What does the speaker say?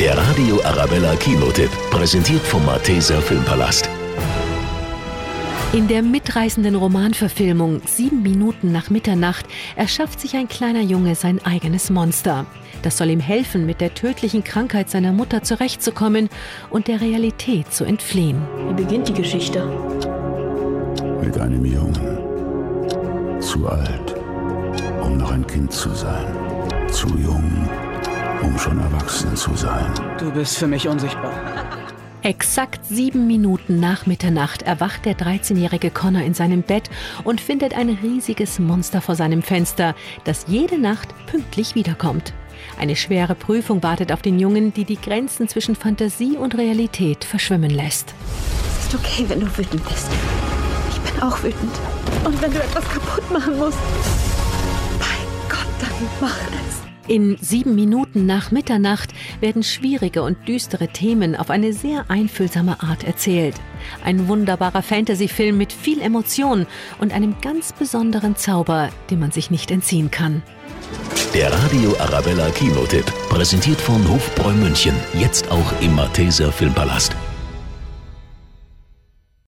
Der Radio Arabella Kinotipp, präsentiert vom Malteser Filmpalast. In der mitreißenden Romanverfilmung Sieben Minuten nach Mitternacht erschafft sich ein kleiner Junge sein eigenes Monster. Das soll ihm helfen, mit der tödlichen Krankheit seiner Mutter zurechtzukommen und der Realität zu entfliehen. Wie beginnt die Geschichte? Mit einem Jungen. Zu alt, um noch ein Kind zu sein. Zu jung, um schon erwachsen zu sein. Du bist für mich unsichtbar. Exakt sieben Minuten nach Mitternacht erwacht der 13-jährige Connor in seinem Bett und findet ein riesiges Monster vor seinem Fenster, das jede Nacht pünktlich wiederkommt. Eine schwere Prüfung wartet auf den Jungen, die die Grenzen zwischen Fantasie und Realität verschwimmen lässt. Es ist okay, wenn du wütend bist. Ich bin auch wütend. Und wenn du etwas kaputt machen musst, bei Gott, dann mach es. In sieben Minuten nach Mitternacht werden schwierige und düstere Themen auf eine sehr einfühlsame Art erzählt. Ein wunderbarer Fantasy-Film mit viel Emotion und einem ganz besonderen Zauber, dem man sich nicht entziehen kann. Der Radio Arabella Kinotipp, präsentiert von Hofbräu München, jetzt auch im Malteser Filmpalast.